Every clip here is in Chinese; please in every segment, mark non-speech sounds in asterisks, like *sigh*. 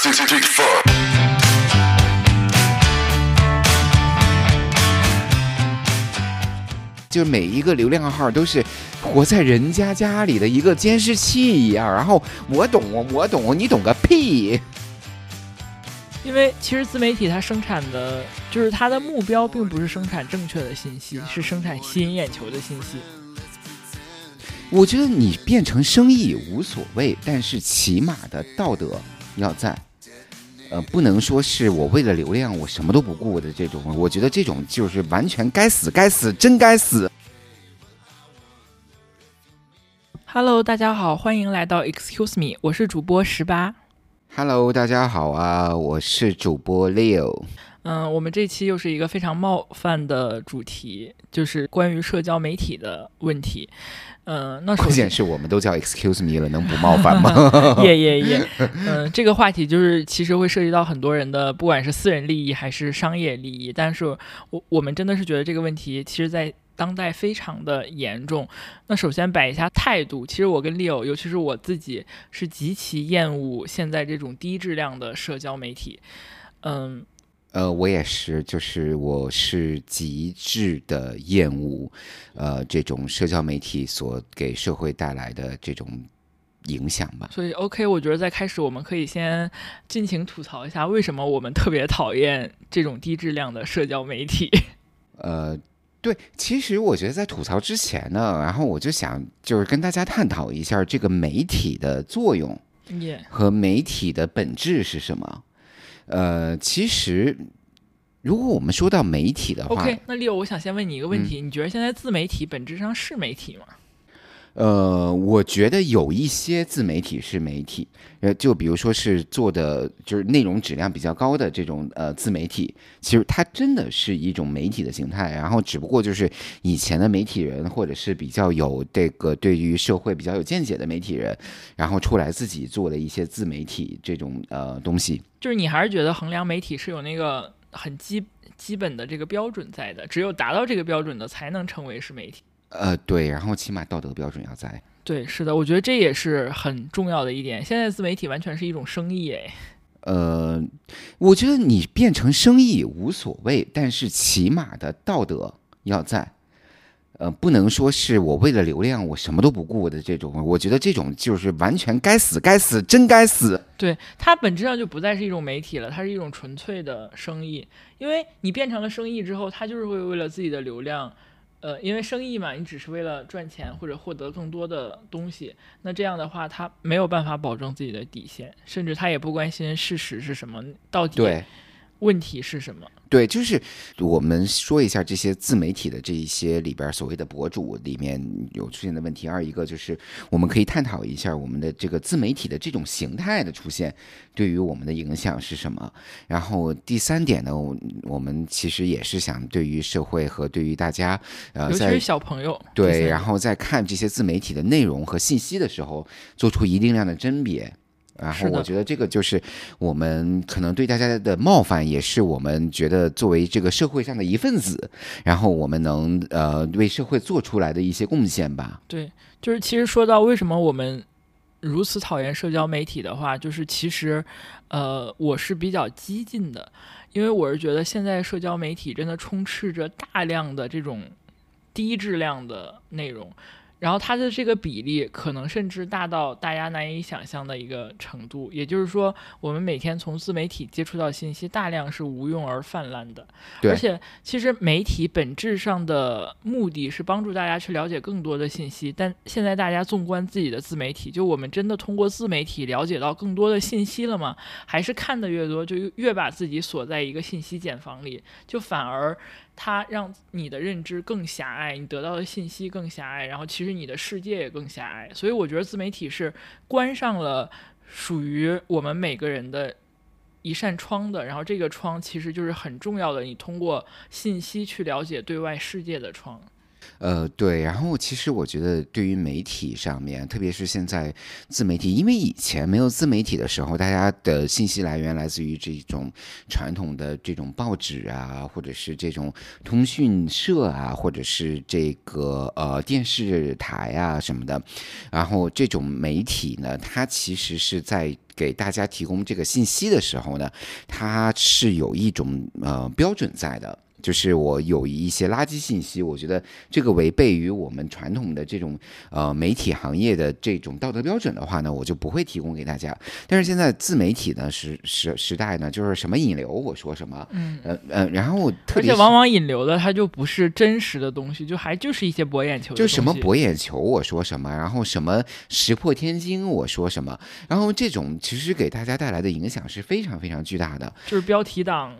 *laughs* 就每一个流量号都是活在人家家里的一个监视器一样，然后我懂，我懂，你懂个屁！因为其实自媒体它生产的就是它的目标，并不是生产正确的信息，*laughs* 是生产吸引眼球的信息。我觉得你变成生意无所谓，但是起码的道德要在。呃，不能说是我为了流量我什么都不顾的这种，我觉得这种就是完全该死，该死，真该死。Hello，大家好，欢迎来到 Excuse Me，我是主播十八。Hello，大家好啊，我是主播 Leo。嗯，我们这期又是一个非常冒犯的主题，就是关于社交媒体的问题。嗯，那首关先键是我们都叫 Excuse me 了，能不冒犯吗？耶耶耶，嗯，这个话题就是其实会涉及到很多人的，不管是私人利益还是商业利益，但是我我们真的是觉得这个问题，其实在当代非常的严重。那首先摆一下态度，其实我跟 Leo，尤其是我自己，是极其厌恶现在这种低质量的社交媒体。嗯，呃，我也是，就是我是极致的厌恶，呃，这种社交媒体所给社会带来的这种影响吧。所以 OK，我觉得在开始我们可以先尽情吐槽一下，为什么我们特别讨厌这种低质量的社交媒体。*laughs* 呃，对，其实我觉得在吐槽之前呢，然后我就想就是跟大家探讨一下这个媒体的作用、和媒体的本质是什么。呃，其实如果我们说到媒体的话 OK，那 Leo，我想先问你一个问题，你觉得现在自媒体本质上是媒体吗？呃，我觉得有一些自媒体是媒体，呃，就比如说是做的就是内容质量比较高的这种呃自媒体，其实它真的是一种媒体的形态，然后只不过就是以前的媒体人或者是比较有这个对于社会比较有见解的媒体人，然后出来自己做的一些自媒体这种呃东西。就是你还是觉得衡量媒体是有那个很基基本的这个标准在的，只有达到这个标准的才能称为是媒体。呃，对，然后起码道德标准要在。对，是的，我觉得这也是很重要的一点。现在自媒体完全是一种生意，哎，呃，我觉得你变成生意无所谓，但是起码的道德要在。呃，不能说是我为了流量我什么都不顾的这种，我觉得这种就是完全该死，该死，真该死。对，它本质上就不再是一种媒体了，它是一种纯粹的生意。因为你变成了生意之后，它就是会为了自己的流量，呃，因为生意嘛，你只是为了赚钱或者获得更多的东西，那这样的话，它没有办法保证自己的底线，甚至它也不关心事实是什么，到底对，问题是什么。对，就是我们说一下这些自媒体的这一些里边所谓的博主里面有出现的问题。二一个就是我们可以探讨一下我们的这个自媒体的这种形态的出现对于我们的影响是什么。然后第三点呢，我我们其实也是想对于社会和对于大家，呃，在尤其是小朋友。对，然后在看这些自媒体的内容和信息的时候，做出一定量的甄别。然后我觉得这个就是我们可能对大家的冒犯，也是我们觉得作为这个社会上的一份子，然后我们能呃为社会做出来的一些贡献吧。对，就是其实说到为什么我们如此讨厌社交媒体的话，就是其实，呃，我是比较激进的，因为我是觉得现在社交媒体真的充斥着大量的这种低质量的内容。然后它的这个比例可能甚至大到大家难以想象的一个程度，也就是说，我们每天从自媒体接触到信息，大量是无用而泛滥的。对而且其实媒体本质上的目的是帮助大家去了解更多的信息，但现在大家纵观自己的自媒体，就我们真的通过自媒体了解到更多的信息了吗？还是看的越多，就越把自己锁在一个信息茧房里，就反而它让你的认知更狭隘，你得到的信息更狭隘，然后其实你的世界也更狭隘。所以我觉得自媒体是关上了属于我们每个人的一扇窗的，然后这个窗其实就是很重要的，你通过信息去了解对外世界的窗。呃，对，然后其实我觉得，对于媒体上面，特别是现在自媒体，因为以前没有自媒体的时候，大家的信息来源来自于这种传统的这种报纸啊，或者是这种通讯社啊，或者是这个呃电视台啊什么的。然后这种媒体呢，它其实是在给大家提供这个信息的时候呢，它是有一种呃标准在的。就是我有一些垃圾信息，我觉得这个违背于我们传统的这种呃媒体行业的这种道德标准的话呢，我就不会提供给大家。但是现在自媒体呢时时时代呢，就是什么引流我说什么，嗯呃呃，然后特别而且往往引流的它就不是真实的东西，就还就是一些博眼球，就什么博眼球我说什么，然后什么石破天惊我说什么，然后这种其实给大家带来的影响是非常非常巨大的，就是标题党。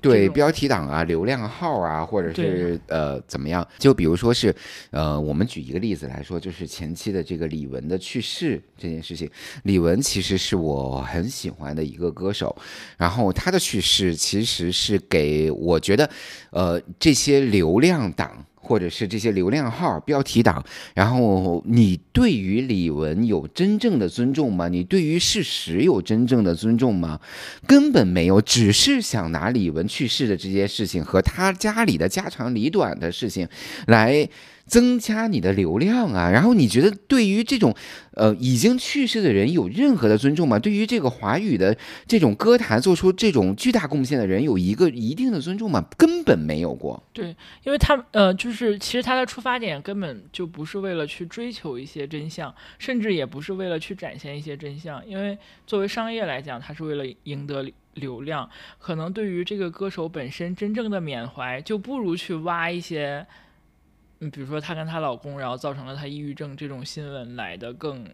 对标题党啊，流量号啊，或者是呃怎么样？就比如说是，呃，我们举一个例子来说，就是前期的这个李玟的去世这件事情。李玟其实是我很喜欢的一个歌手，然后她的去世其实是给我觉得，呃，这些流量党。或者是这些流量号、标题党，然后你对于李玟有真正的尊重吗？你对于事实有真正的尊重吗？根本没有，只是想拿李玟去世的这些事情和他家里的家长里短的事情来。增加你的流量啊，然后你觉得对于这种呃已经去世的人有任何的尊重吗？对于这个华语的这种歌坛做出这种巨大贡献的人有一个一定的尊重吗？根本没有过。对，因为他呃就是其实他的出发点根本就不是为了去追求一些真相，甚至也不是为了去展现一些真相，因为作为商业来讲，他是为了赢得流量。可能对于这个歌手本身真正的缅怀，就不如去挖一些。嗯，比如说她跟她老公，然后造成了她抑郁症这种新闻来的更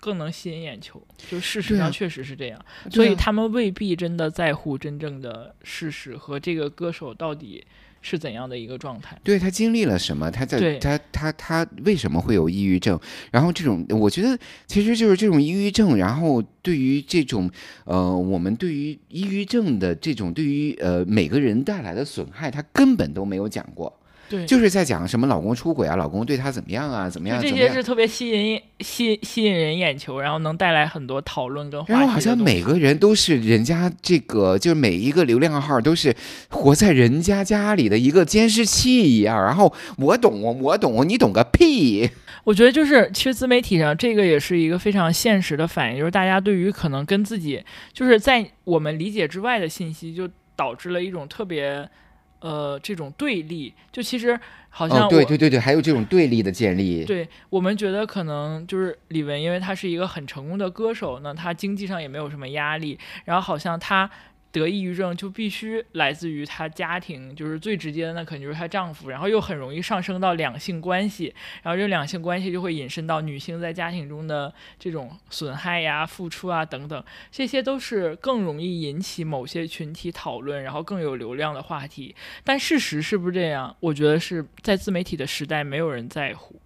更能吸引眼球，就事实上确实是这样，所以他们未必真的在乎真正的事实和这个歌手到底是怎样的一个状态。对他经历了什么？他在他他他为什么会有抑郁症？然后这种，我觉得其实就是这种抑郁症，然后对于这种呃，我们对于抑郁症的这种对于呃每个人带来的损害，他根本都没有讲过。对，就是在讲什么老公出轨啊，老公对她怎么样啊，怎么样？这些是特别吸引吸吸引人眼球，然后能带来很多讨论跟。然后好像每个人都是人家这个，就是每一个流量号都是活在人家家里的一个监视器一样。然后我懂，我懂，你懂个屁！*laughs* 我觉得就是，其实自媒体上这个也是一个非常现实的反应，就是大家对于可能跟自己就是在我们理解之外的信息，就导致了一种特别。呃，这种对立，就其实好像对对对对，还有这种对立的建立。对我们觉得可能就是李玟，因为她是一个很成功的歌手，呢她经济上也没有什么压力，然后好像她。得抑郁症就必须来自于她家庭，就是最直接的，那肯定就是她丈夫，然后又很容易上升到两性关系，然后这两性关系就会引申到女性在家庭中的这种损害呀、付出啊等等，这些都是更容易引起某些群体讨论，然后更有流量的话题。但事实是不是这样？我觉得是在自媒体的时代，没有人在乎。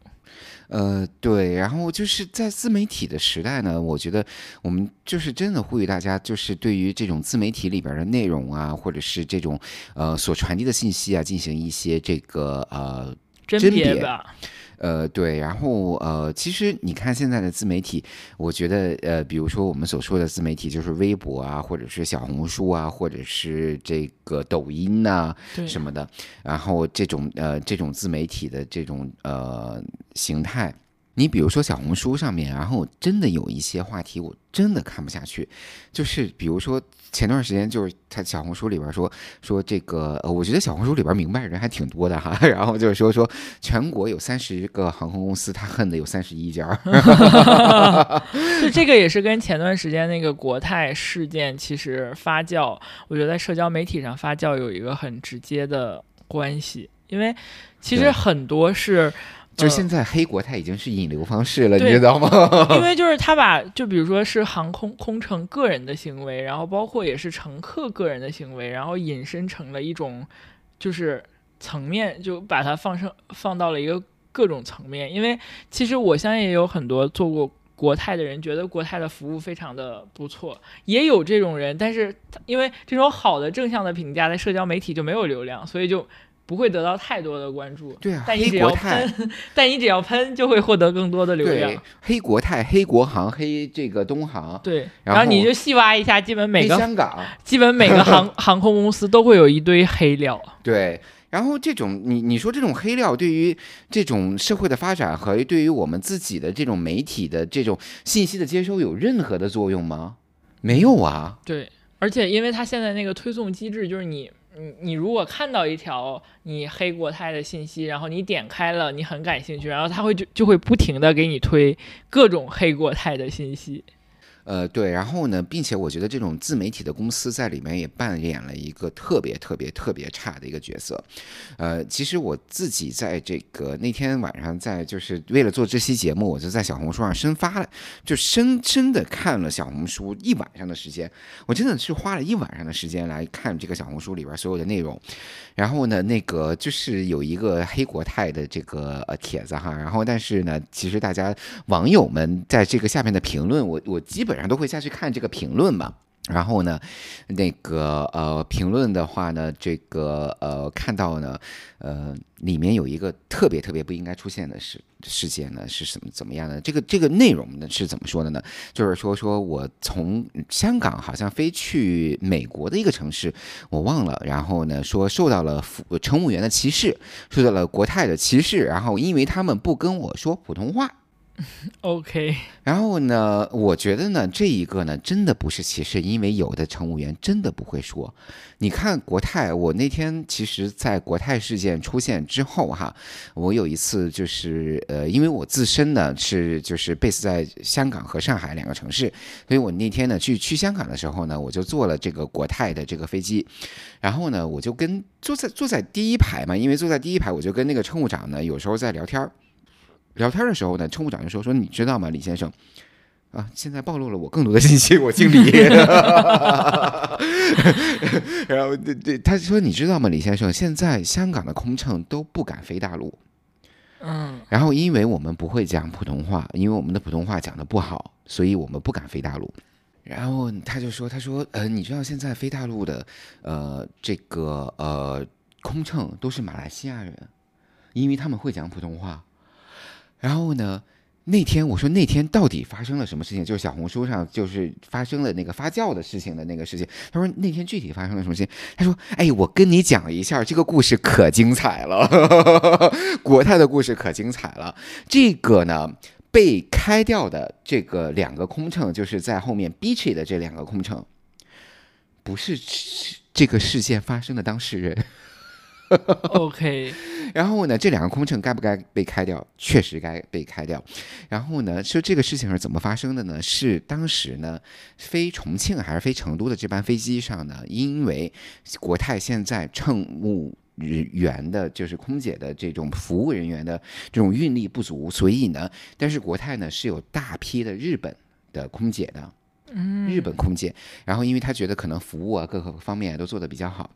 呃，对，然后就是在自媒体的时代呢，我觉得我们就是真的呼吁大家，就是对于这种自媒体里边的内容啊，或者是这种呃所传递的信息啊，进行一些这个呃甄别吧。呃，对，然后呃，其实你看现在的自媒体，我觉得呃，比如说我们所说的自媒体，就是微博啊，或者是小红书啊，或者是这个抖音呐什么的，然后这种呃这种自媒体的这种呃形态。你比如说小红书上面，然后真的有一些话题，我真的看不下去。就是比如说前段时间，就是他小红书里边说说这个，呃，我觉得小红书里边明白人还挺多的哈。*laughs* 然后就是说说全国有三十个航空公司，他恨的有三十一家。*laughs* 就这个也是跟前段时间那个国泰事件其实发酵，我觉得在社交媒体上发酵有一个很直接的关系，因为其实很多是。就现在黑国泰已经是引流方式了，你知道吗？因为就是他把，就比如说是航空空乘个人的行为，然后包括也是乘客个人的行为，然后引申成了一种就是层面，就把它放上放到了一个各种层面。因为其实我相信也有很多做过国泰的人，觉得国泰的服务非常的不错，也有这种人，但是因为这种好的正向的评价在社交媒体就没有流量，所以就。不会得到太多的关注。对啊，但你只要喷，但你只要喷，就会获得更多的流量。，黑国泰、黑国航、黑这个东航、对，然后然后你就细挖一下，基本每个香港，基本每个航 *laughs* 航空公司都会有一堆黑料。对。然后这种你你说这种黑料对于这种社会的发展和对于我们自己的这种媒体的这种信息的接收有任何的作用吗？没有啊。对，而且因为它现在那个推送机制，就是你你你如果看到一条你黑过泰的信息，然后你点开了，你很感兴趣，然后他会就就会不停的给你推各种黑过泰的信息。呃，对，然后呢，并且我觉得这种自媒体的公司在里面也扮演了一个特别特别特别差的一个角色。呃，其实我自己在这个那天晚上，在就是为了做这期节目，我就在小红书上深发了，就深深的看了小红书一晚上的时间。我真的是花了一晚上的时间来看这个小红书里边所有的内容。然后呢，那个就是有一个黑国泰的这个呃帖子哈，然后但是呢，其实大家网友们在这个下面的评论，我我基本本上都会下去看这个评论嘛。然后呢，那个呃评论的话呢，这个呃看到呢，呃里面有一个特别特别不应该出现的事事件呢，是什么怎么样的？这个这个内容呢是怎么说的呢？就是说说我从香港好像飞去美国的一个城市，我忘了，然后呢说受到了乘务员的歧视，受到了国泰的歧视，然后因为他们不跟我说普通话。*laughs* OK，然后呢，我觉得呢，这一个呢，真的不是歧视，因为有的乘务员真的不会说。你看国泰，我那天其实，在国泰事件出现之后哈，我有一次就是呃，因为我自身呢是就是 base 在香港和上海两个城市，所以我那天呢去去香港的时候呢，我就坐了这个国泰的这个飞机，然后呢，我就跟坐在坐在第一排嘛，因为坐在第一排，我就跟那个乘务长呢有时候在聊天儿。聊天的时候呢，乘务长就说：“说你知道吗，李先生，啊，现在暴露了我更多的信息，我姓李。*laughs* 然后对对，他说你知道吗，李先生，现在香港的空乘都不敢飞大陆，嗯，然后因为我们不会讲普通话，因为我们的普通话讲的不好，所以我们不敢飞大陆。然后他就说，他说，呃，你知道现在飞大陆的，呃，这个呃空乘都是马来西亚人，因为他们会讲普通话。然后呢，那天我说那天到底发生了什么事情？就是小红书上就是发生了那个发酵的事情的那个事情。他说那天具体发生了什么事情？他说，哎，我跟你讲一下，这个故事可精彩了，*laughs* 国泰的故事可精彩了。这个呢。被开掉的这个两个空乘，就是在后面 Beachy 的这两个空乘，不是这个事件发生的当事人。*laughs* OK，然后呢，这两个空乘该不该被开掉？确实该被开掉。然后呢，说这个事情是怎么发生的呢？是当时呢，飞重庆还是飞成都的这班飞机上呢，因为国泰现在乘务人员的，就是空姐的这种服务人员的这种运力不足，所以呢，但是国泰呢是有大批的日本的空姐的，日本空姐。然后因为他觉得可能服务啊各个方面都做得比较好。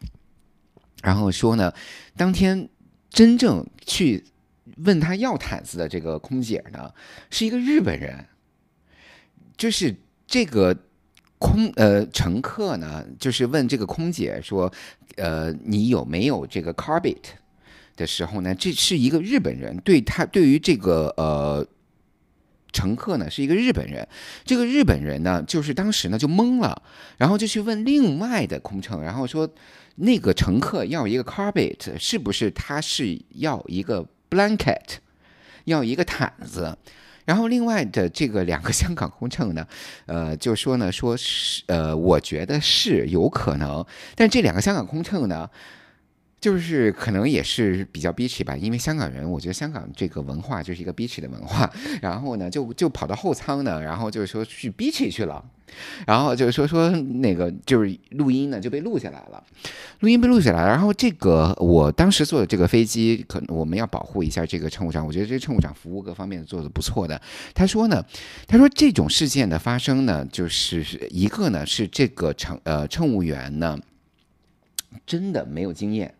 然后说呢，当天真正去问他要毯子的这个空姐呢，是一个日本人，就是这个空呃乘客呢，就是问这个空姐说，呃，你有没有这个 carpet 的时候呢，这是一个日本人对他对于这个呃。乘客呢是一个日本人，这个日本人呢，就是当时呢就懵了，然后就去问另外的空乘，然后说那个乘客要一个 carpet，是不是他是要一个 blanket，要一个毯子？然后另外的这个两个香港空乘呢，呃，就说呢，说是呃，我觉得是有可能，但这两个香港空乘呢。就是可能也是比较 bitch 吧，因为香港人，我觉得香港这个文化就是一个 bitch 的文化，然后呢，就就跑到后舱呢，然后就是说去 bitch 去了，然后就是说说那个就是录音呢就被录下来了，录音被录下来，然后这个我当时坐的这个飞机，可能我们要保护一下这个乘务长，我觉得这个乘务长服务各方面做的不错的。他说呢，他说这种事件的发生呢，就是一个呢是这个乘呃乘务员呢真的没有经验。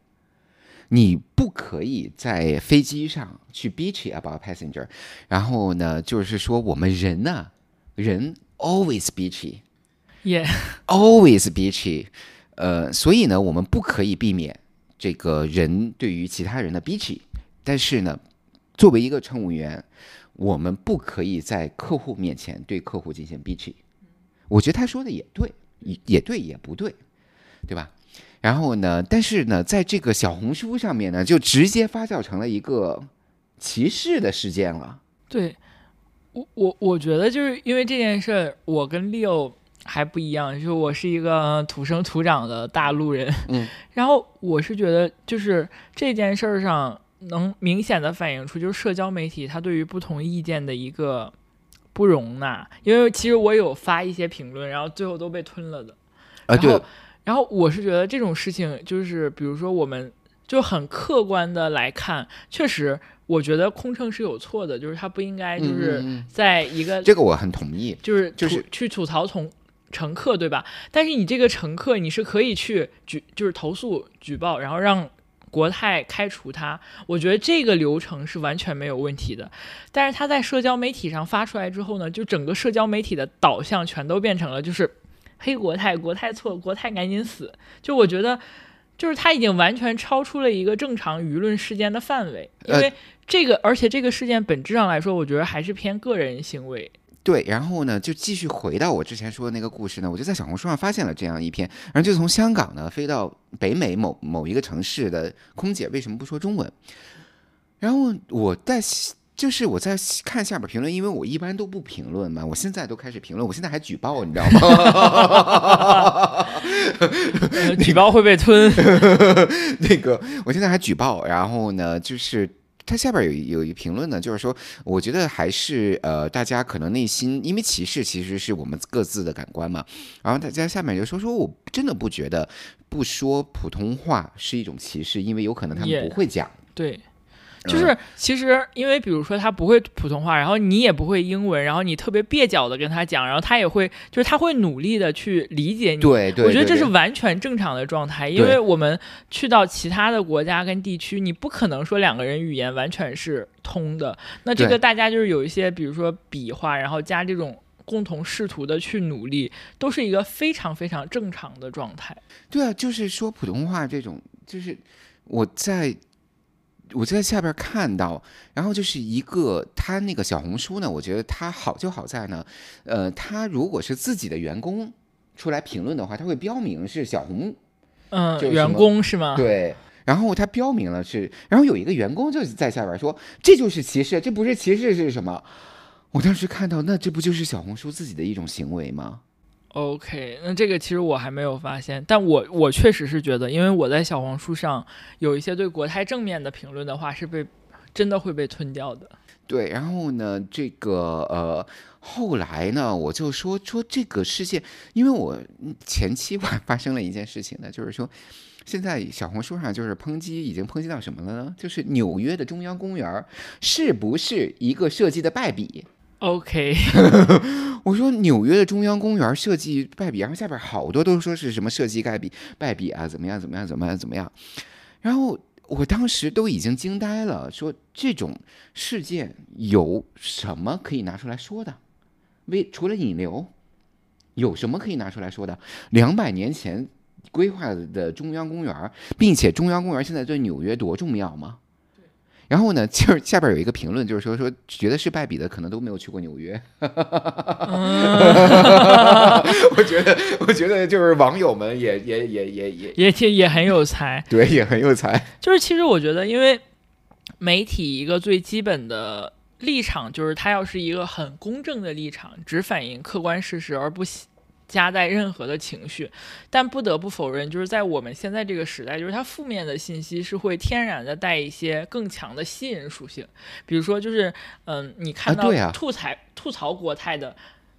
你不可以在飞机上去 bitchy about passenger，然后呢，就是说我们人呢、人 always bitchy，也、always bitchy，呃，所以呢，我们不可以避免这个人对于其他人的 bitchy，但是呢，作为一个乘务员，我们不可以在客户面前对客户进行 bitchy。我觉得他说的也对，也也对，也不对，对吧？然后呢，但是呢，在这个小红书上面呢，就直接发酵成了一个歧视的事件了。对，我我我觉得就是因为这件事儿，我跟 Leo 还不一样，就是我是一个土生土长的大陆人，嗯，*laughs* 然后我是觉得就是这件事儿上能明显的反映出就是社交媒体它对于不同意见的一个不容纳，因为其实我有发一些评论，然后最后都被吞了的，啊，然后对，然后我是觉得这种事情，就是比如说我们就很客观的来看，确实，我觉得空乘是有错的，就是他不应该就是在一个这个我很同意。就是就是去吐槽从乘客，对吧？但是你这个乘客你是可以去举就是投诉举报，然后让。国泰开除他，我觉得这个流程是完全没有问题的。但是他在社交媒体上发出来之后呢，就整个社交媒体的导向全都变成了就是黑国泰，国泰错，国泰赶紧死。就我觉得，就是他已经完全超出了一个正常舆论事件的范围，因呃为这个，而且这个事件本质上来说，我觉得还是偏个人行为。对，然后呢，就继续回到我之前说的那个故事呢，我就在小红书上发现了这样一篇，然后就从香港呢飞到北美某某一个城市的空姐为什么不说中文？然后我在就是我在看下边评论，因为我一般都不评论嘛，我现在都开始评论，我现在还举报，你知道吗？呃 *laughs* 举报会被吞。*laughs* 那个我现在还举报，然后呢，就是他下边有一有一评论呢，就是说，我觉得还是呃，大家可能内心因为歧视其实是我们各自的感官嘛，然后大家下面就说说，我真的不觉得不说普通话是一种歧视，因为有可能他们不会讲。对，嗯就是其实因为比如说他不会普通话，然后你也不会英文，然后你特别蹩脚的跟他讲，然后他也会就是他会努力的去理解你。对对，我觉得这是完全正常的状态，因为我们去到其他的国家跟地区，你不可能说两个人语言完全是通的。那这个大家就是有一些，比如说比划，然后加这种共同试图的去努力，都是一个非常非常正常的状态。对啊，就是说普通话这种，就是我在我就在下边看到，然后就是一个他那个小红书呢，我觉得他好就好在呢，呃，他如果是自己的员工出来评论的话，他会标明是小红，嗯，员工是吗？对。然后他标明了是，然后有一个员工就是在下边说，这就是歧视，这不是歧视是什么？我当时看到，那这不就是小红书自己的一种行为吗？OK，那这个其实我还没有发现，但我我确实是觉得，因为我在小红书上有一些对国泰正面的评论的话，是被真的会被吞掉的。对，然后呢，这个呃，后来呢，我就说说这个事件，因为我前期吧发生了一件事情呢，就是说，现在小红书上就是抨击，已经抨击到什么了呢？就是纽约的中央公园是不是一个设计的败笔？OK，*laughs* 我说纽约的中央公园设计败笔，然后下边好多都说是什么设计败笔败笔啊，怎么样怎么样怎么样怎么样，然后我当时都已经惊呆了，说这种事件有什么可以拿出来说的？为除了引流，有什么可以拿出来说的？两百年前规划的中央公园，并且中央公园现在对纽约多重要吗？然后呢，就是下边有一个评论，就是说说觉得是败笔的，可能都没有去过纽约。*laughs* 我觉得，我觉得就是网友们也也也也也也挺也很有才。对，也很有才。就是其实我觉得，因为媒体一个最基本的立场就是它要是一个很公正的立场，只反映客观事实，而不喜夹带任何的情绪。但不得不否认，就是在我们现在这个时代，就是它负面的信息是会天然的带一些更强的吸引属性。比如说，就是嗯，你看到吐槽、吐槽国泰的。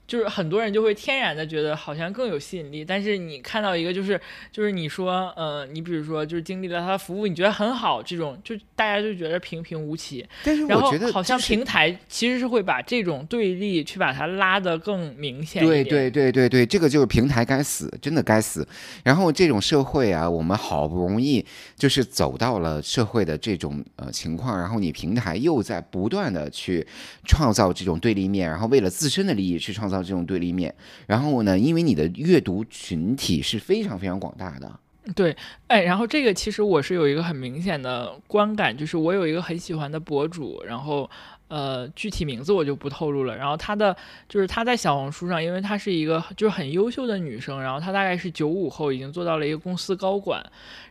就是很多人就会天然的觉得好像更有吸引力，但是你看到一个就是就是你说呃，你比如说就是经历了他的服务，你觉得很好，这种就大家就觉得平平无奇，但是我觉得好像平台其实是会把这种对立去把它拉得更明显一点。对对对对对，这个就是平台该死，真的该死。然后这种社会啊，我们好不容易就是走到了社会的这种呃情况，然后你平台又在不断的去创造这种对立面，然后为了自身的利益去创造这种对立面。然后呢，因为你的阅读群体是非常非常广大的，对，哎，然后这个其实我是有一个很明显的观感，就是我有一个很喜欢的博主，然后呃，具体名字我就不透露了。然后她的就是她在小红书上，因为她是一个就是很优秀的女生，然后她大概是九五后，已经做到了一个公司高管，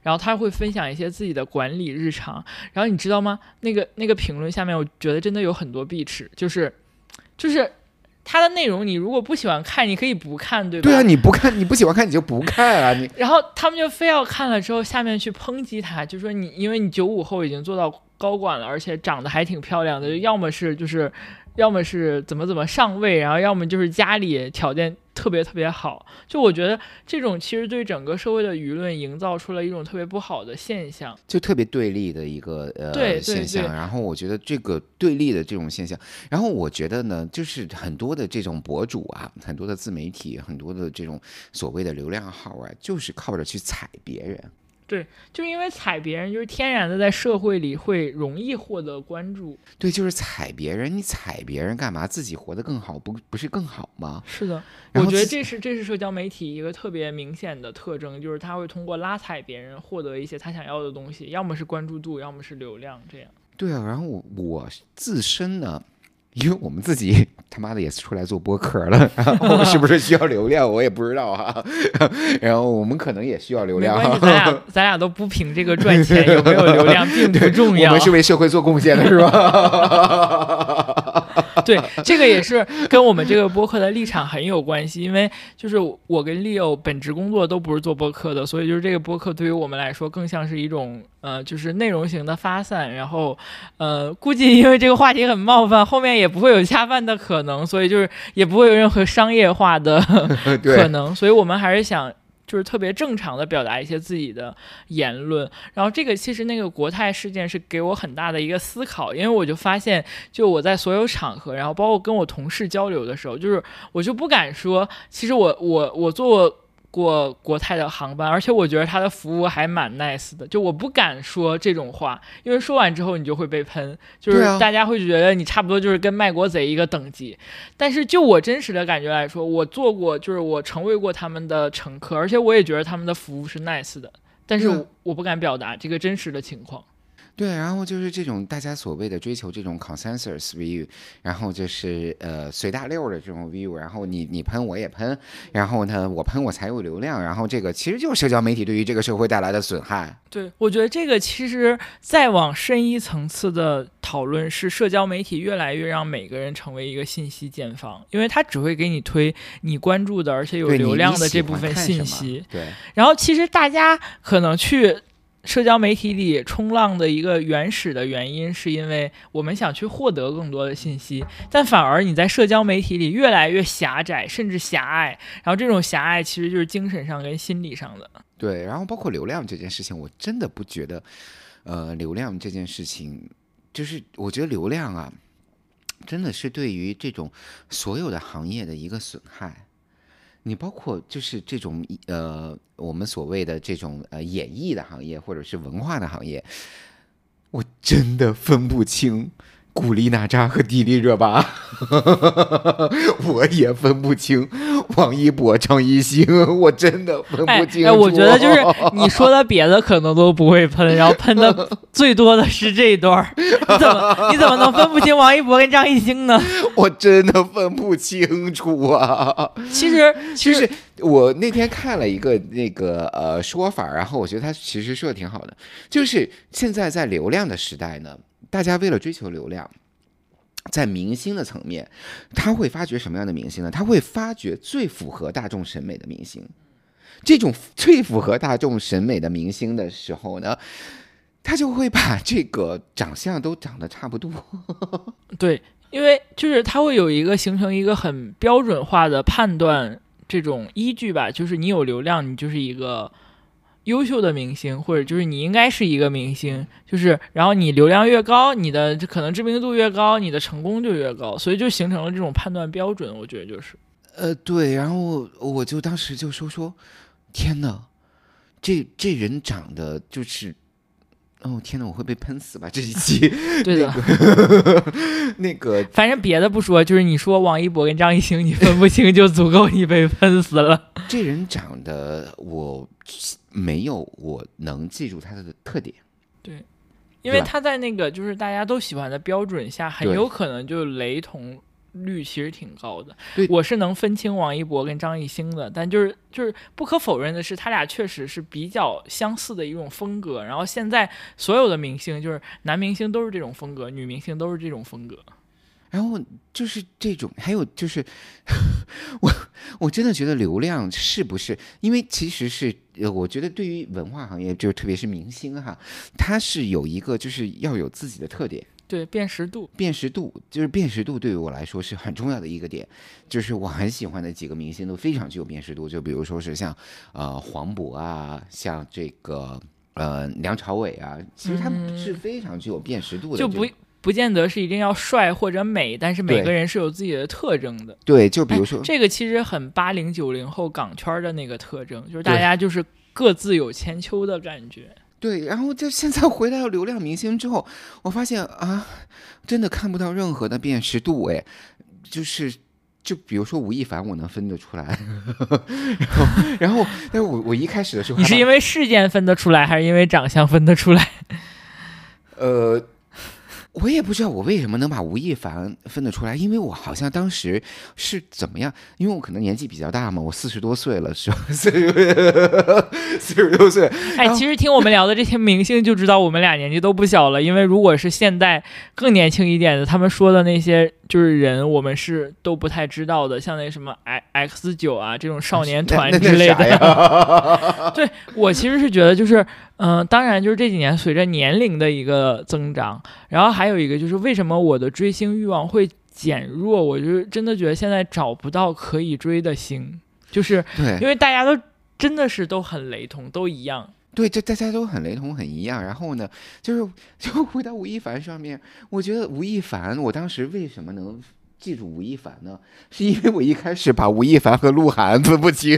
然后她会分享一些自己的管理日常。然后你知道吗？那个那个评论下面，我觉得真的有很多壁纸，就是就是。她的内容你如果不喜欢看，你可以不看，对吧？对啊，你不看，你不喜欢看你就不看啊！你然后他们就非要看了之后，下面去抨击她，就说你因为你九五后已经做到高管了，而且长得还挺漂亮的，要么是就是，要么是怎么怎么上位，然后要么就是家里条件。特别特别好，就我觉得这种其实对整个社会的舆论营造出了一种特别不好的现象，就特别对立的一个呃现象。然后我觉得这个对立的这种现象，然后我觉得呢，就是很多的这种博主啊，很多的自媒体，很多的这种所谓的流量号啊，就是靠着去踩别人。对，就是因为踩别人，就是天然的在社会里会容易获得关注。对，就是踩别人，你踩别人干嘛？自己活得更好，不不是更好吗？是的，我觉得这是这是社交媒体一个特别明显的特征，就是他会通过拉踩别人获得一些他想要的东西，要么是关注度，要么是流量，这样。对啊，然后我我自身呢？因为我们自己他妈的也是出来做播客了，是不是需要流量，我也不知道哈。然后我们可能也需要流量。*laughs* 咱俩咱俩都不凭这个赚钱有没有流量并不重要，我们是为社会做贡献的是吧？*laughs* 对，这个也是跟我们这个播客的立场很有关系。因为就是我跟 Leo 本职工作都不是做播客的，所以就是这个播客对于我们来说更像是一种呃，就是内容型的发散。然后呃，估计因为这个话题很冒犯，后面也不会有恰饭的可能，所以就是也不会有任何商业化的 *laughs* 可能。所以我们还是想。就是特别正常的表达一些自己的言论，然后这个其实那个国泰事件是给我很大的一个思考，因为我就发现，就我在所有场合，然后包括跟我同事交流的时候，就是我就不敢说，其实我我我做。过国泰的航班，而且我觉得他的服务还蛮 nice 的，就我不敢说这种话，因为说完之后你就会被喷，就是大家会觉得你差不多就是跟卖国贼一个等级。但是就我真实的感觉来说，我做过，就是我成为过他们的乘客，而且我也觉得他们的服务是 nice 的，但是我不敢表达这个真实的情况。对，然后就是这种大家所谓的追求这种 consensus view，然后就是呃随大溜的这种 view，然后你你喷我也喷，然后呢我喷我才有流量，然后这个其实就是社交媒体对于这个社会带来的损害。对，我觉得这个其实再往深一层次的讨论是社交媒体越来越让每个人成为一个信息茧房，因为它只会给你推你关注的而且有流量的这部分信息。对，然后其实大家可能去。社交媒体里冲浪的一个原始的原因，是因为我们想去获得更多的信息，但反而你在社交媒体里越来越狭窄，甚至狭隘。然后这种狭隘其实就是精神上跟心理上的。对，然后包括流量这件事情，我真的不觉得，呃，流量这件事情，就是我觉得流量啊，真的是对于这种所有的行业的一个损害。你包括就是这种呃，我们所谓的这种呃演艺的行业，或者是文化的行业，我真的分不清。古力娜扎和迪丽热巴，*laughs* 我也分不清。王一博、张艺兴，我真的分不清。哎，我觉得就是 *laughs* 你说的别的可能都不会喷，然后喷的最多的是这一段你怎么你怎么能分不清王一博跟张艺兴呢？*laughs* 我真的分不清楚啊。其实，其实我那天看了一个那个呃说法，然后我觉得他其实说的挺好的，就是现在在流量的时代呢。大家为了追求流量，在明星的层面，他会发掘什么样的明星呢？他会发掘最符合大众审美的明星。这种最符合大众审美的明星的时候呢，他就会把 *laughs* 这个长相都长得差不多。*laughs* 对，因为就是他会有一个形成一个很标准化的判断这种依据吧，就是你有流量，你就是一个。优秀的明星，或者就是你应该是一个明星，就是然后你流量越高，你的可能知名度越高，你的成功就越高，所以就形成了这种判断标准。我觉得就是，呃，对，然后我就当时就说说，天呐，这这人长得就是哦天哪，我会被喷死吧？这一期 *laughs* 对的，那个 *laughs* 反正别的不说，就是你说王一博跟张艺兴你分不清，就足够你被喷死了。这人长得我没有我能记住他的特点，对因为他在那个就是大家都喜欢的标准下，很有可能就雷同率其实挺高的对。我是能分清王一博跟张艺兴的，但就是就是不可否认的是，他俩确实是比较相似的一种风格。然后现在所有的明星，就是男明星都是这种风格，女明星都是这种风格。然后就是这种，还有就是，*laughs* 我我真的觉得流量是不是？因为其实是，呃，我觉得对于文化行业，就是特别是明星哈，他是有一个就是要有自己的特点。对辨识度，辨识度就是辨识度，对于我来说是很重要的一个点。就是我很喜欢的几个明星都非常具有辨识度，就比如说是像呃黄渤啊，像这个呃梁朝伟啊，其实他们是非常具有辨识度的这就。不不见得是一定要帅或者美，但是每个人是有自己的特征的。对，就比如哎说，这个其实很八零九零后港圈儿的那个特征，就是大家就是各自有千秋的感觉。对，然后就现在回到流量明星之后，我发现啊，真的看不到任何的辨识度，哎，就是。就比如说吴亦凡，我能分得出来，然后，然后，但是我我一开始的时候，你是因为事件分得出来，还是因为长相分得出来？*laughs* 呃，我也不知道我为什么能把吴亦凡分得出来，因为我好像当时是怎么样？因为我可能年纪比较大嘛，我四十多岁了，是吧？四十四十六岁，哎，其实听我们聊的这些明星就知道我们俩年纪都不小了。因为如果是现代更年轻一点的，他们说的那些就是人，我们是都不太知道的，像那什么 X X 九啊这种少年团之类的。*laughs* 对我其实是觉得就是，嗯、当然就是这几年随着年龄的一个增长，然后还有一个就是为什么我的追星欲望会减弱，我就是真的觉得现在找不到可以追的星，就是因为大家都真的是都很雷同，都一样。对，这大家都很雷同，很一样。然后呢，就是就回到吴亦凡上面，我觉得吴亦凡，我当时为什么能记住吴亦凡呢？是因为我一开始把吴亦凡和鹿晗分不清，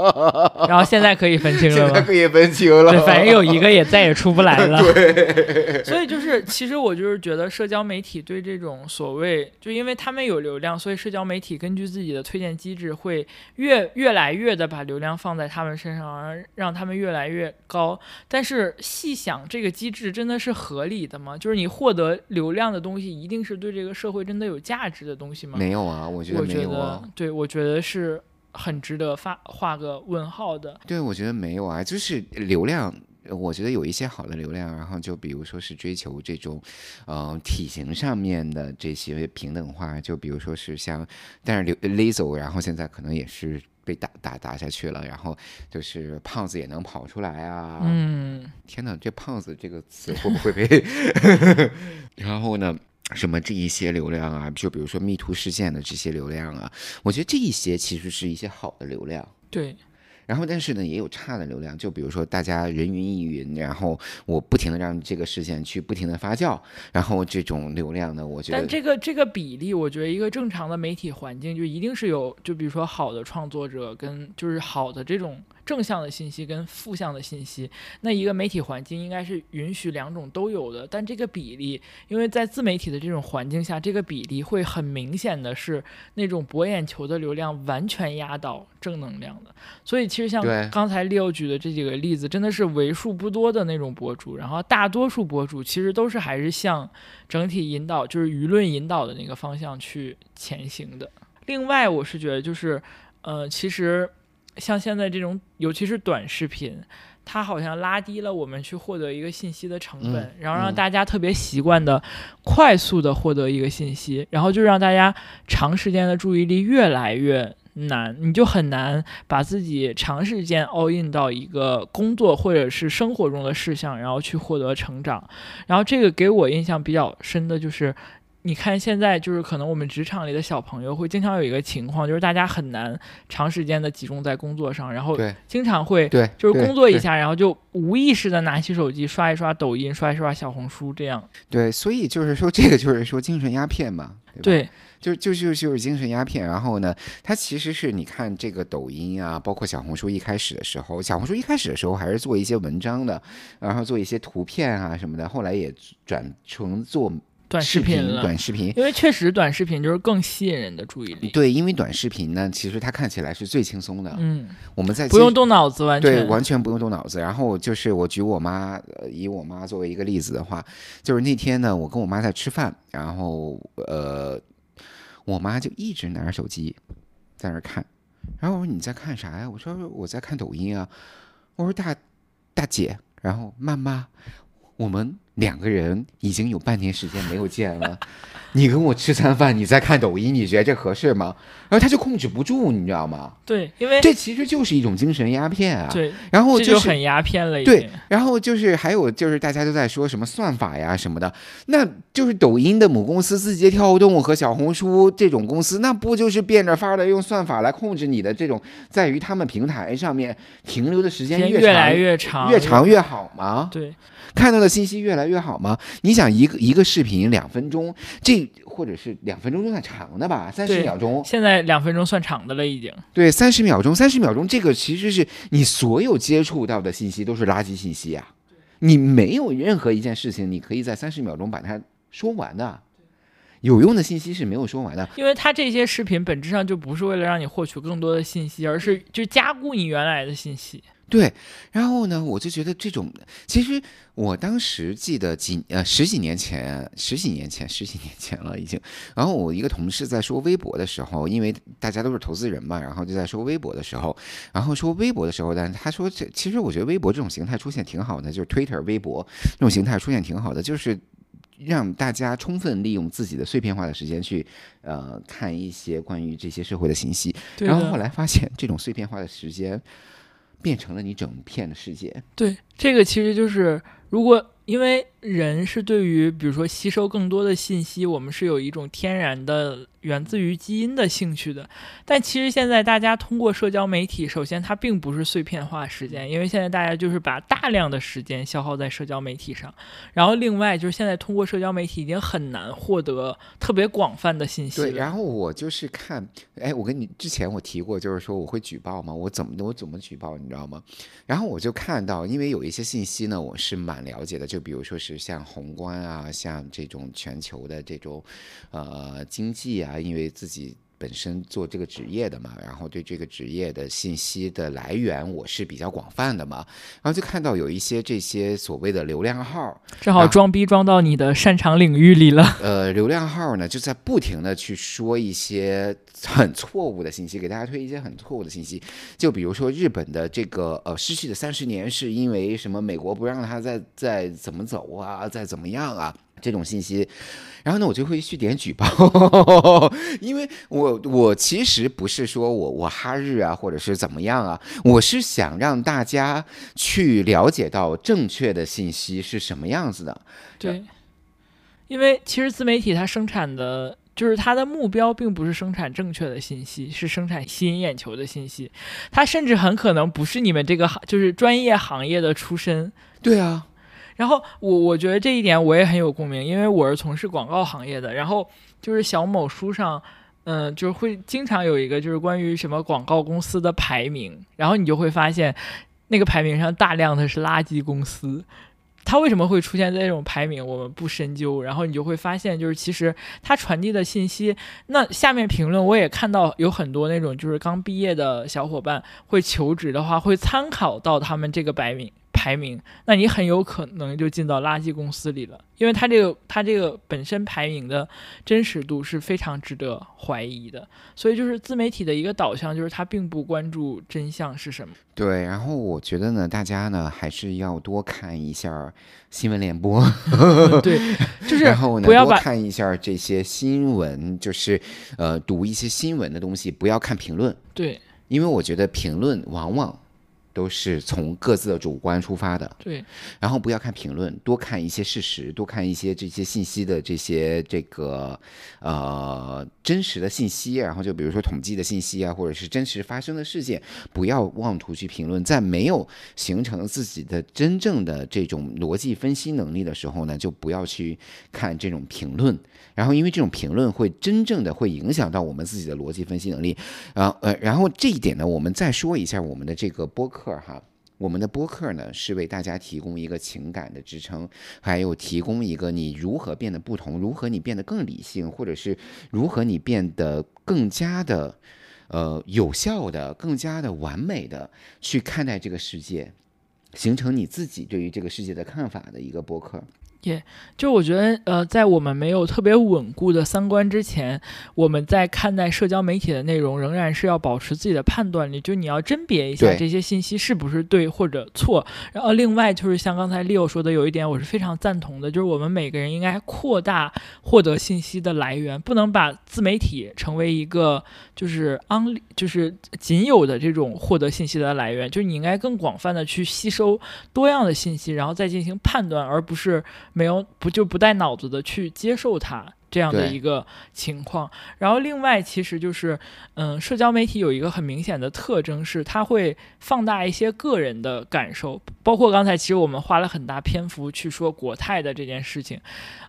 *laughs* 然后现在可以分清了吗？现在可以分清了。对，反正有一个也再也出不来了。*laughs* 对，所以就是，其实我就是觉得社交媒体对这种所谓，就因为他们有流量，所以社交媒体根据自己的推荐机制，会越越来越的把流量放在他们身上，而让他们越来越高。但是细想，这个机制真的是合理的吗？就是你获得流量的东西，一定是对这个社会真的有价值的东西吗？没有啊，我觉得没有对，我觉得是很值得发画个问号的。对，我觉得没有啊，就是流量。呃我觉得有一些好的流量，然后就比如说是追求这种，呃，体型上面的这些平等化，就比如说是像，但是刘 Lizzo，然后现在可能也是被打打打下去了，然后就是胖子也能跑出来啊，嗯，天哪，这胖子这个词会不会被？*laughs* 然后呢？什么这一些流量啊，就比如说 Me Too 事件的这些流量啊，我觉得这一些其实是一些好的流量。对。然后，但是呢，也有差的流量，就比如说大家人云亦云，然后我不停的让这个事件去不停的发酵，然后这种流量呢，我觉得但得这个这个比例，我觉得一个正常的媒体环境就一定是有，就比如说好的创作者跟就是好的这种正向的信息跟负向的信息，那一个媒体环境应该是允许两种都有的。但这个比例，因为在自媒体的这种环境下，这个比例会很明显的是那种博眼球的流量完全压倒正能量的。所以其实像刚才 Leo 举的这几个例子，真的是为数不多的那种博主，然后大多数博主其实都是还是向整体引导，就是舆论引导的那个方向去前行的。另外，我是觉得就是，呃，其实像现在这种，尤其是短视频，它好像拉低了我们去获得一个信息的成本，嗯然后让嗯大家特别习惯的快速的获得一个信息，然后就让大家长时间的注意力越来越难，你就很难把自己长时间 all in 到一个工作或者是生活中的事项，然后去获得成长。然后这个给我印象比较深的就是。你看，现在就是可能我们职场里的小朋友会经常有一个情况，就是大家很难长时间的集中在工作上，然后经常会对，就是工作一下，然后就无意识的拿起手机刷一刷抖音，刷一刷小红书，这样。对，所以就是说这个就是说精神鸦片嘛，对？对就就就就是精神鸦片。然后呢，它其实是你看这个抖音啊，包括小红书一开始的时候，小红书一开始的时候还是做一些文章的，然后做一些图片啊什么的，后来也转成做短视频了，短视频。因为确实短视频就是更吸引人的注意力。对，因为短视频呢，其实它看起来是最轻松的。嗯，我们在不用动脑子，完对，全完全不用动脑子。然后就是我举我妈，呃，以我妈作为一个例子的话，就是那天呢，我跟我妈在吃饭，然后呃，我妈就一直拿着手机在那看，然后我说你在看啥呀？我说我在看抖音啊。我说大大姐，然后妈妈，我们两个人已经有半年时间没有见了。*laughs* 你跟我吃餐饭，你在看抖音，你觉得这合适吗？然后他就控制不住，你知道吗？对，因为这其实就是一种精神鸦片啊。对，然后这就是很鸦片了，对。，然后就是还有就是大家都在说什么算法呀什么的，那就是抖音的母公司字节跳动和小红书这种公司，那不就是变着法儿的用算法来控制你的这种，在于他们平台上面停留的时间越长时间越来越长，越长越好吗？对，看到的信息越来越好吗？你想一个一个视频两分钟，这或者是两分钟就算长的吧，三十秒钟，现在两分钟算长的了，已经。对，三十秒钟，三十秒钟，这个其实是你所有接触到的信息都是垃圾信息啊，你没有任何一件事情你可以在三十秒钟把它说完的，有用的信息是没有说完的。因为它这些视频本质上就不是为了让你获取更多的信息，而是就加固你原来的信息。对，然后呢，我就觉得这种，其实我当时记得几呃十几年前，十几年前，十几年前了已经。然后我一个同事在说微博的时候，因为大家都是投资人嘛，然后就在说微博的时候，然后说微博的时候，但是他说这其实我觉得微博这种形态出现挺好的，就是 Twitter、微博这种形态出现挺好的，就是。让大家充分利用自己的碎片化的时间去，呃，看一些关于这些社会的信息，然后后来发现，这种碎片化的时间变成了你整片的世界。对，这个其实就是如果因为人是对于比如说吸收更多的信息，我们是有一种天然的源自于基因的兴趣的。但其实现在大家通过社交媒体，首先它并不是碎片化时间，因为现在大家就是把大量的时间消耗在社交媒体上。然后另外就是现在通过社交媒体已经很难获得特别广泛的信息对，然后我就是看，哎，我跟你之前我提过，就是说我会举报嘛，我怎么我怎么举报，你知道吗？然后我就看到，因为有一些信息呢，我是蛮了解的，就比如说是就像宏观啊，像这种全球的这种呃经济啊，因为自己。本身做这个职业的嘛，然后对这个职业的信息的来源我是比较广泛的嘛，然后就看到有一些这些所谓的流量号，正好装逼装到你的擅长领域里了。呃，流量号呢就在不停的去说一些很错误的信息，给大家推一些很错误的信息。就比如说日本的这个呃失去的三十年是因为什么？美国不让他再再怎么走啊，再怎么样啊？这种信息，然后呢，我就会去点举报，*laughs* 因为我我其实不是说我我哈日啊，或者是怎么样啊，我是想让大家去了解到正确的信息是什么样子的。对，因为其实自媒体它生产的就是它的目标并不是生产正确的信息，是生产吸引眼球的信息。它甚至很可能不是你们这个行就是专业行业的出身。对啊，然后我我觉得这一点我也很有共鸣，因为我是从事广告行业的，然后就是小某书上。嗯，就是会经常有一个就是关于什么广告公司的排名，然后你就会发现，那个排名上大量的是垃圾公司。它为什么会出现在这种排名，我们不深究。然后你就会发现，就是其实它传递的信息，那下面评论我也看到有很多那种就是刚毕业的小伙伴会求职的话，会参考到他们这个排名排名，那你很有可能就进到垃圾公司里了，因为它这个它这个本身排名的真实度是非常值得怀疑的。所以就是自媒体的一个导向，就是它并不关注真相是什么。对，然后我觉得呢，大家呢还是要多看一下新闻联播，*laughs* 对，就是 *laughs* 然后呢不要把多看一下这些新闻，就是呃读一些新闻的东西，不要看评论，对因为我觉得评论往往都是从各自的主观出发的，对。然后不要看评论，多看一些事实，多看一些这些信息的这些这个呃真实的信息，然后就比如说统计的信息啊，或者是真实发生的事件，不要妄图去评论。在没有形成自己的真正的这种逻辑分析能力的时候呢，就不要去看这种评论。然后，因为这种评论会真正的会影响到我们自己的逻辑分析能力。啊呃，然后这一点呢，我们再说一下我们的这个播客哈。我们的播客呢，是为大家提供一个情感的支撑，还有提供一个你如何变得不同，如何你变得更理性，或者是如何你变得更加的，呃，有效的、更加的完美的去看待这个世界，形成你自己对于这个世界的看法的一个播客。也就我觉得，呃，在我们没有特别稳固的三观之前，我们在看待社交媒体的内容，仍然是要保持自己的判断力，就你要甄别一下这些信息是不是对或者错。然后，另外就是像刚才 Leo 说的，有一点我是非常赞同的，就是我们每个人应该扩大获得信息的来源，不能把自媒体成为一个就是安就是仅有的这种获得信息的来源。就是你应该更广泛的去吸收多样的信息，然后再进行判断，而不是。没有不就不带脑子的去接受它这样的一个情况，然后另外其实就是，嗯，社交媒体有一个很明显的特征是，它会放大一些个人的感受，包括刚才其实我们花了很大篇幅去说国泰的这件事情，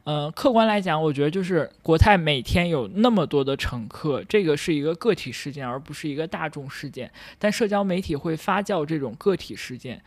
呃，客观来讲，我觉得就是国泰每天有那么多的乘客，这个是一个个体事件，而不是一个大众事件，但社交媒体会发酵这种个体事件。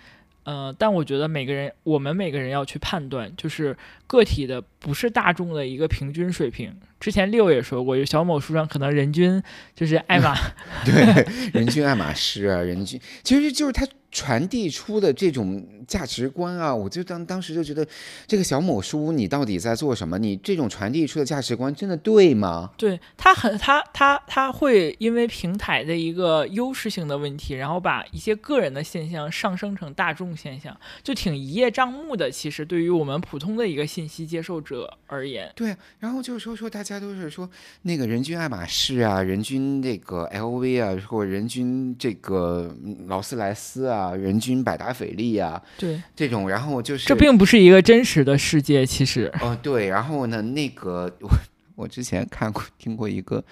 呃，但我觉得每个人，我们每个人要去判断，就是个体的不是大众的一个平均水平。之前六也说过，有小某书上可能人均就是爱马 *laughs* *laughs* 对，人均爱马仕啊，人均其实就是他。传递出的这种价值观啊，我就当当时就觉得，这个小某书你到底在做什么？你这种传递出的价值观真的对吗？对他很他他他会因为平台的一个优势性的问题，然后把一些个人的现象上升成大众现象，就挺一叶障目的。其实对于我们普通的一个信息接受者而言，对。然后就是说说大家都是说那个人均爱马仕啊，人均这个 LV 啊，或人均这个劳斯莱斯啊。啊，人均百达翡丽呀，对这种，然后就是这并不是一个真实的世界，其实哦，对，然后呢，那个我我之前看过听过一个，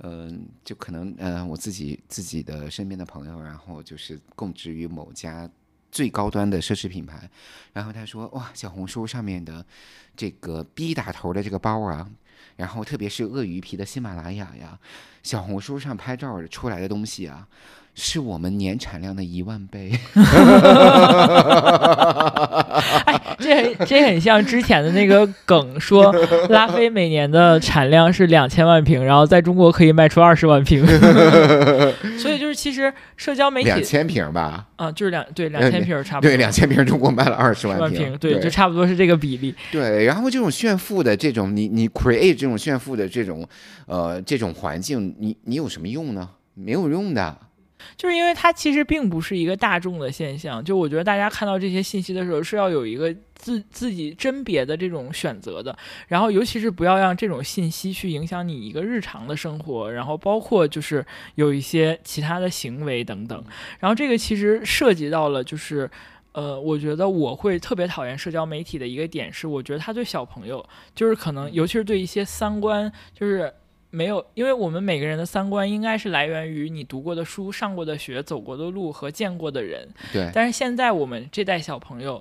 嗯，就可能嗯，我自己自己的身边的朋友，然后就是供职于某家最高端的奢侈品牌，然后他说哇，小红书上面的这个 B 打头的这个包啊，然后特别是鳄鱼皮的喜马拉雅呀，小红书上拍照出来的东西啊。是我们年产量的一万倍，*laughs* 哎，这这很像之前的那个梗，说拉菲每年的产量是两千万瓶，然后在中国可以卖出二十万瓶，*laughs* 所以就是其实社交媒体两千瓶吧，啊，就是两对两千瓶差不多，对两千瓶中国卖了二十万瓶，对，就差不多是这个比例。对，然后这种炫富的这种，你你 create 这种炫富的这种呃这种环境，你你有什么用呢？没有用的。就是因为它其实并不是一个大众的现象，就我觉得大家看到这些信息的时候是要有一个自自己甄别的这种选择的，然后尤其是不要让这种信息去影响你一个日常的生活，然后包括就是有一些其他的行为等等，然后这个其实涉及到了就是，呃，我觉得我会特别讨厌社交媒体的一个点是，我觉得他对小朋友就是可能尤其是对一些三观就是。没有，因为我们每个人的三观应该是来源于你读过的书、上过的学、走过的路和见过的人。对。但是现在我们这代小朋友，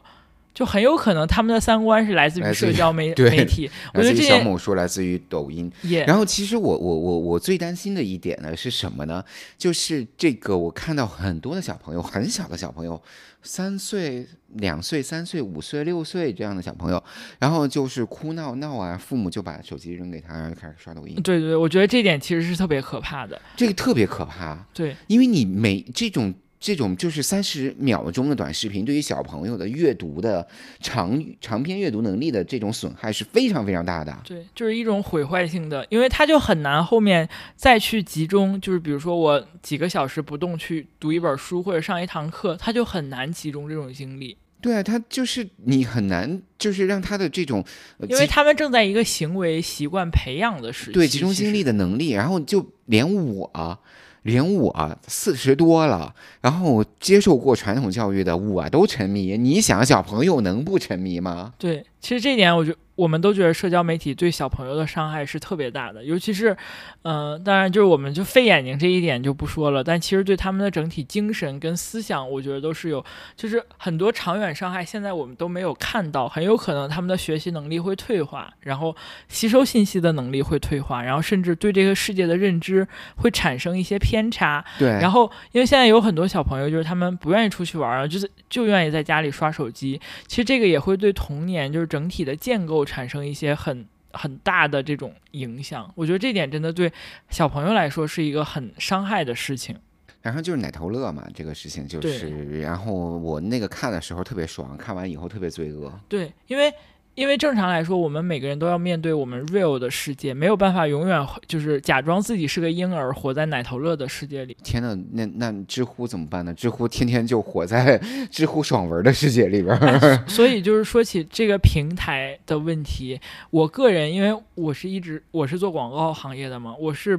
就很有可能他们的三观是来自于社交媒 *laughs* 媒体。我觉得这小某说来自于抖音。然后其实我我我我最担心的一点呢是什么呢？就是这个我看到很多的小朋友，很小的小朋友。三岁、两岁、三岁、五岁、六岁这样的小朋友，然后就是哭闹闹啊，父母就把手机扔给他，然后开始刷抖音。对对，我觉得这点其实是特别可怕的。这个特别可怕。对，因为你每这种。这种就是三十秒钟的短视频，对于小朋友的阅读的长长篇阅读能力的这种损害是非常非常大的。对，就是一种毁坏性的，因为他就很难后面再去集中，就是比如说我几个小时不动去读一本书或者上一堂课，他就很难集中这种精力。对啊，他就是你很难，就是让他的这种，因为他们正在一个行为习惯培养的时期，对集中精力的能力，然后就连我。连我四十多了，然后接受过传统教育的我都沉迷，你想小朋友能不沉迷吗？对，其实这点我就。我们都觉得社交媒体对小朋友的伤害是特别大的，尤其是，嗯，当然就是我们就费眼睛这一点就不说了，但其实对他们的整体精神跟思想，我觉得都是有，就是很多长远伤害，现在我们都没有看到，很有可能他们的学习能力会退化，然后吸收信息的能力会退化，然后甚至对这个世界的认知会产生一些偏差。对，然后因为现在有很多小朋友，就是他们不愿意出去玩，就是就愿意在家里刷手机，其实这个也会对童年就是整体的建构。产生一些很很大的这种影响，我觉得这点真的对小朋友来说是一个很伤害的事情。然后就是奶头乐嘛，这个事情就是，然后我那个看的时候特别爽，看完以后特别罪恶。对，因为。因为正常来说，我们每个人都要面对我们 real 的世界，没有办法永远就是假装自己是个婴儿，活在奶头乐的世界里。天呐，那那知乎怎么办呢？知乎天天就活在知乎爽文的世界里边。*laughs* 所以就是说起这个平台的问题，我个人因为我是一直我是做广告行业的嘛，我是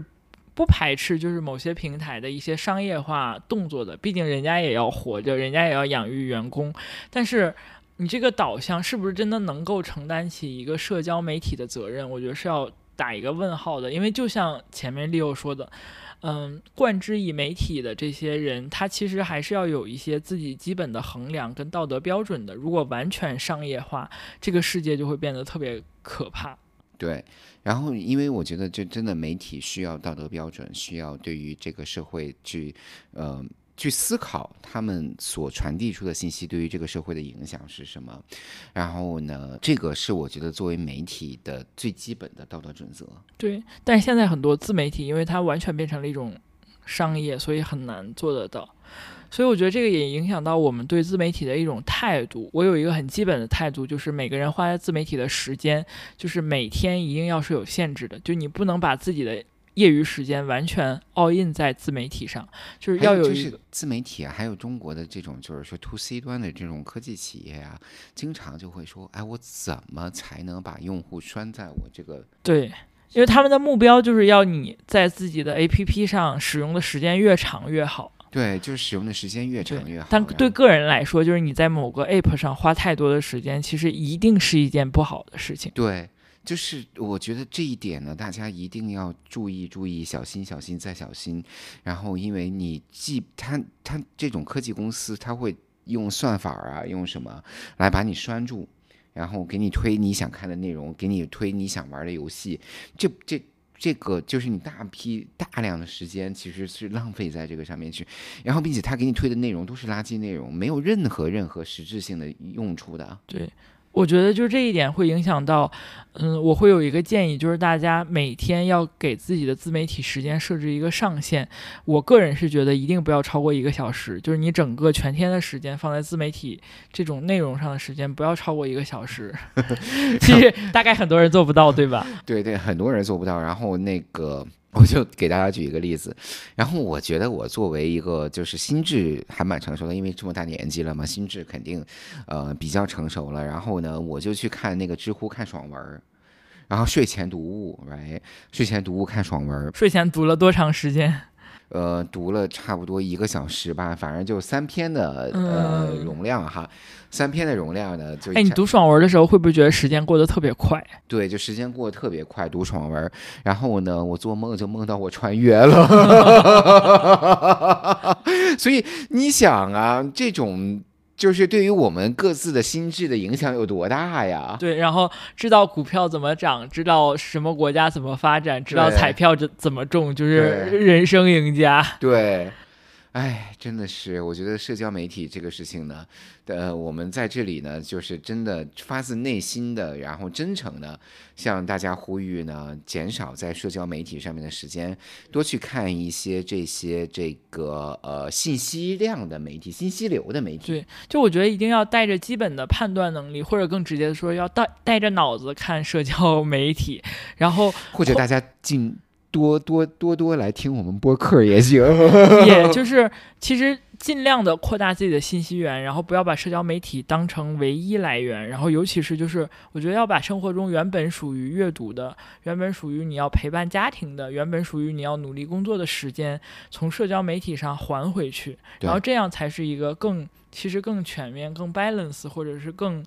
不排斥就是某些平台的一些商业化动作的，毕竟人家也要活着，人家也要养育员工，但是。你这个导向是不是真的能够承担起一个社交媒体的责任？我觉得是要打一个问号的。因为就像前面 Leo 说的，嗯，冠之以媒体的这些人，他其实还是要有一些自己基本的衡量跟道德标准的。如果完全商业化，这个世界就会变得特别可怕。对，然后因为我觉得，这真的媒体需要道德标准，需要对于这个社会去，呃。去思考他们所传递出的信息对于这个社会的影响是什么，然后呢，这个是我觉得作为媒体的最基本的道德准则。对，但是现在很多自媒体，因为它完全变成了一种商业，所以很难做得到。所以我觉得这个也影响到我们对自媒体的一种态度。我有一个很基本的态度，就是每个人花在自媒体的时间，就是每天一定要是有限制的，就你不能把自己的。业余时间完全 all in 在自媒体上，就是要有就是自媒体啊，还有中国的这种就是说 to C 端的这种科技企业啊，经常就会说，哎，我怎么才能把用户拴在我这个？对，因为他们的目标就是要你在自己的 APP 上使用的时间越长越好。对，就是使用的时间越长越好。但对个人来说，就是你在某个 App 上花太多的时间，其实一定是一件不好的事情。对。就是我觉得这一点呢，大家一定要注意注意，小心小心再小心。然后，因为你既他他这种科技公司，他会用算法啊，用什么来把你拴住，然后给你推你想看的内容，给你推你想玩的游戏。这这这个就是你大批大量的时间其实是浪费在这个上面去。然后，并且他给你推的内容都是垃圾内容，没有任何任何实质性的用处的。对。我觉得就这一点会影响到，嗯，我会有一个建议，就是大家每天要给自己的自媒体时间设置一个上限。我个人是觉得一定不要超过一个小时，就是你整个全天的时间放在自媒体这种内容上的时间不要超过一个小时。*laughs* 其实大概很多人做不到，对吧？*laughs* 对对，很多人做不到。然后那个。我就给大家举一个例子，然后我觉得我作为一个就是心智还蛮成熟的，因为这么大年纪了嘛，心智肯定呃比较成熟了。然后呢，我就去看那个知乎看爽文，然后睡前读物，right？睡前读物看爽文，睡前读了多长时间？呃，读了差不多一个小时吧，反正就三篇的呃容量哈，三篇的容量呢就。哎，你读爽文的时候会不会觉得时间过得特别快？*laughs* 对，就时间过得特别快，读爽文，然后呢，我做梦就梦到我穿越了，*laughs* 所以你想啊，这种。就是对于我们各自的心智的影响有多大呀？对，然后知道股票怎么涨，知道什么国家怎么发展，知道彩票怎怎么中，就是人生赢家。*laughs* 对。哎，真的是，我觉得社交媒体这个事情呢，呃，我们在这里呢，就是真的发自内心的，然后真诚的向大家呼吁呢，减少在社交媒体上面的时间，多去看一些这些这个呃信息量的媒体、信息流的媒体。对，就我觉得一定要带着基本的判断能力，或者更直接的说，要带带着脑子看社交媒体，然后或者大家进。多多多多来听我们播客也行，*laughs* 也就是其实尽量的扩大自己的信息源，然后不要把社交媒体当成唯一来源，然后尤其是就是我觉得要把生活中原本属于阅读的、原本属于你要陪伴家庭的、原本属于你要努力工作的时间，从社交媒体上还回去，然后这样才是一个更其实更全面、更 balance 或者是更。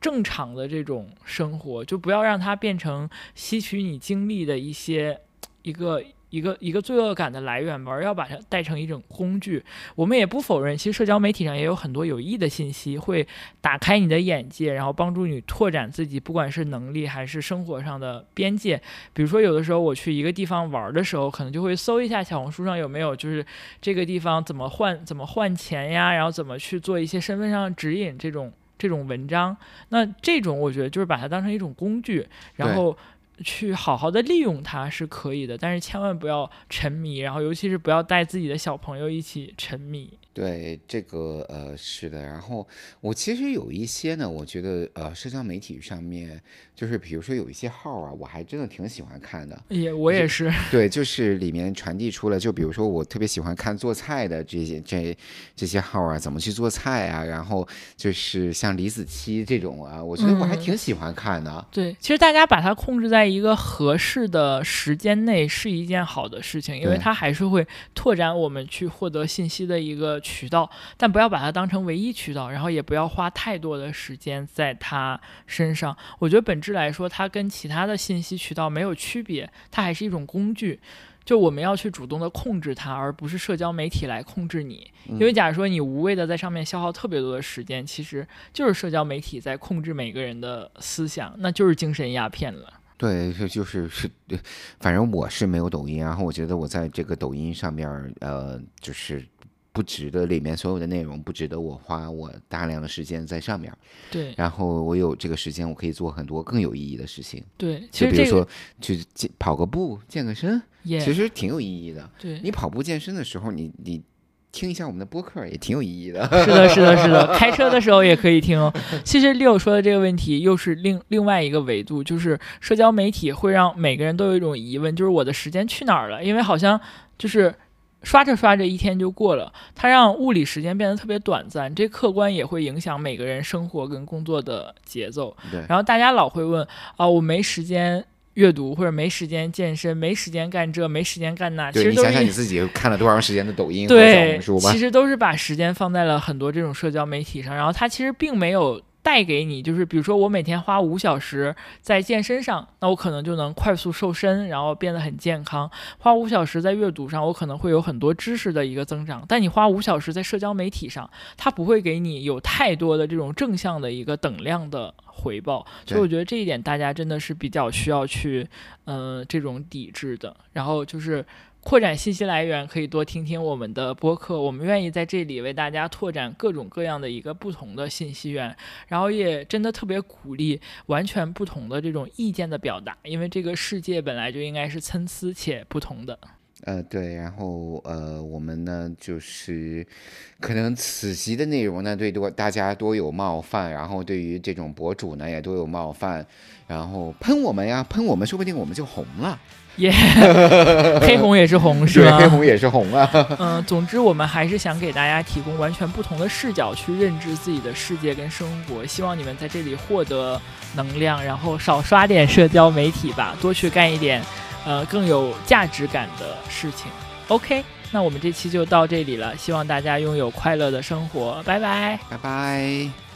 正常的这种生活，就不要让它变成吸取你精力的一些一个。一个一个罪恶感的来源吧，而要把它带成一种工具。我们也不否认，其实社交媒体上也有很多有益的信息，会打开你的眼界，然后帮助你拓展自己，不管是能力还是生活上的边界。比如说，有的时候我去一个地方玩的时候，可能就会搜一下小红书上有没有，就是这个地方怎么换怎么换钱呀，然后怎么去做一些身份上指引这种这种文章。那这种我觉得就是把它当成一种工具，然后。去好好的利用它是可以的，但是千万不要沉迷，然后尤其是不要带自己的小朋友一起沉迷。对这个呃是的，然后我其实有一些呢，我觉得呃社交媒体上面就是比如说有一些号啊，我还真的挺喜欢看的。也我也是。对，就是里面传递出了，就比如说我特别喜欢看做菜的这些这这些号啊，怎么去做菜啊，然后就是像李子柒这种啊，我觉得我还挺喜欢看的。对，其实大家把它控制在一个合适的时间内是一件好的事情，因为它还是会拓展我们去获得信息的一个。渠道，但不要把它当成唯一渠道，然后也不要花太多的时间在它身上。我觉得本质来说，它跟其他的信息渠道没有区别，它还是一种工具。就我们要去主动的控制它，而不是社交媒体来控制你。因为假如说你无谓的在上面消耗特别多的时间，其实就是社交媒体在控制每个人的思想，那就是精神鸦片了。对，就就是是，反正我是没有抖音，然后我觉得我在这个抖音上面，呃，就是。不值得里面所有的内容不值得我花我大量的时间在上面，对，然后我有这个时间，我可以做很多更有意义的事情，对，就比如说去健跑个步健个身，其实挺有意义的。对你跑步健身的时候，你你听一下我们的播客也挺有意义的。是的，是的，是的，*laughs* 开车的时候也可以听。其实六说的这个问题又是另另外一个维度，就是社交媒体会让每个人都有一种疑问，就是我的时间去哪儿了？因为好像就是。刷着刷着，一天就过了。它让物理时间变得特别短暂，这客观也会影响每个人生活跟工作的节奏。对。然后大家老会问啊，我没时间阅读，或者没时间健身，没时间干这，没时间干那。对，你想想你自己看了多长时间的抖音、对，小红书吧？其实都是把时间放在了很多这种社交媒体上，然后它其实并没有。带给你就是，比如说我每天花五小时在健身上，那我可能就能快速瘦身，然后变得很健康；花五小时在阅读上，我可能会有很多知识的一个增长。但你花五小时在社交媒体上，它不会给你有太多的这种正向的一个等量的回报。所以我觉得这一点大家真的是比较需要去，呃，这种抵制的。然后就是。扩展信息来源，可以多听听我们的播客。我们愿意在这里为大家拓展各种各样的一个不同的信息源，然后也真的特别鼓励完全不同的这种意见的表达，因为这个世界本来就应该是参差且不同的。呃，对，然后呃，我们呢就是可能此集的内容呢对多大家多有冒犯，然后对于这种博主呢也多有冒犯，然后喷我们呀，喷我们，说不定我们就红了。耶，*laughs* 黑红也是红，是吧？黑红也是红啊。嗯，总之我们还是想给大家提供完全不同的视角去认知自己的世界跟生活，希望你们在这里获得能量，然后少刷点社交媒体吧，多去干一点呃更有价值感的事情。OK，那我们这期就到这里了，希望大家拥有快乐的生活，拜拜，拜拜。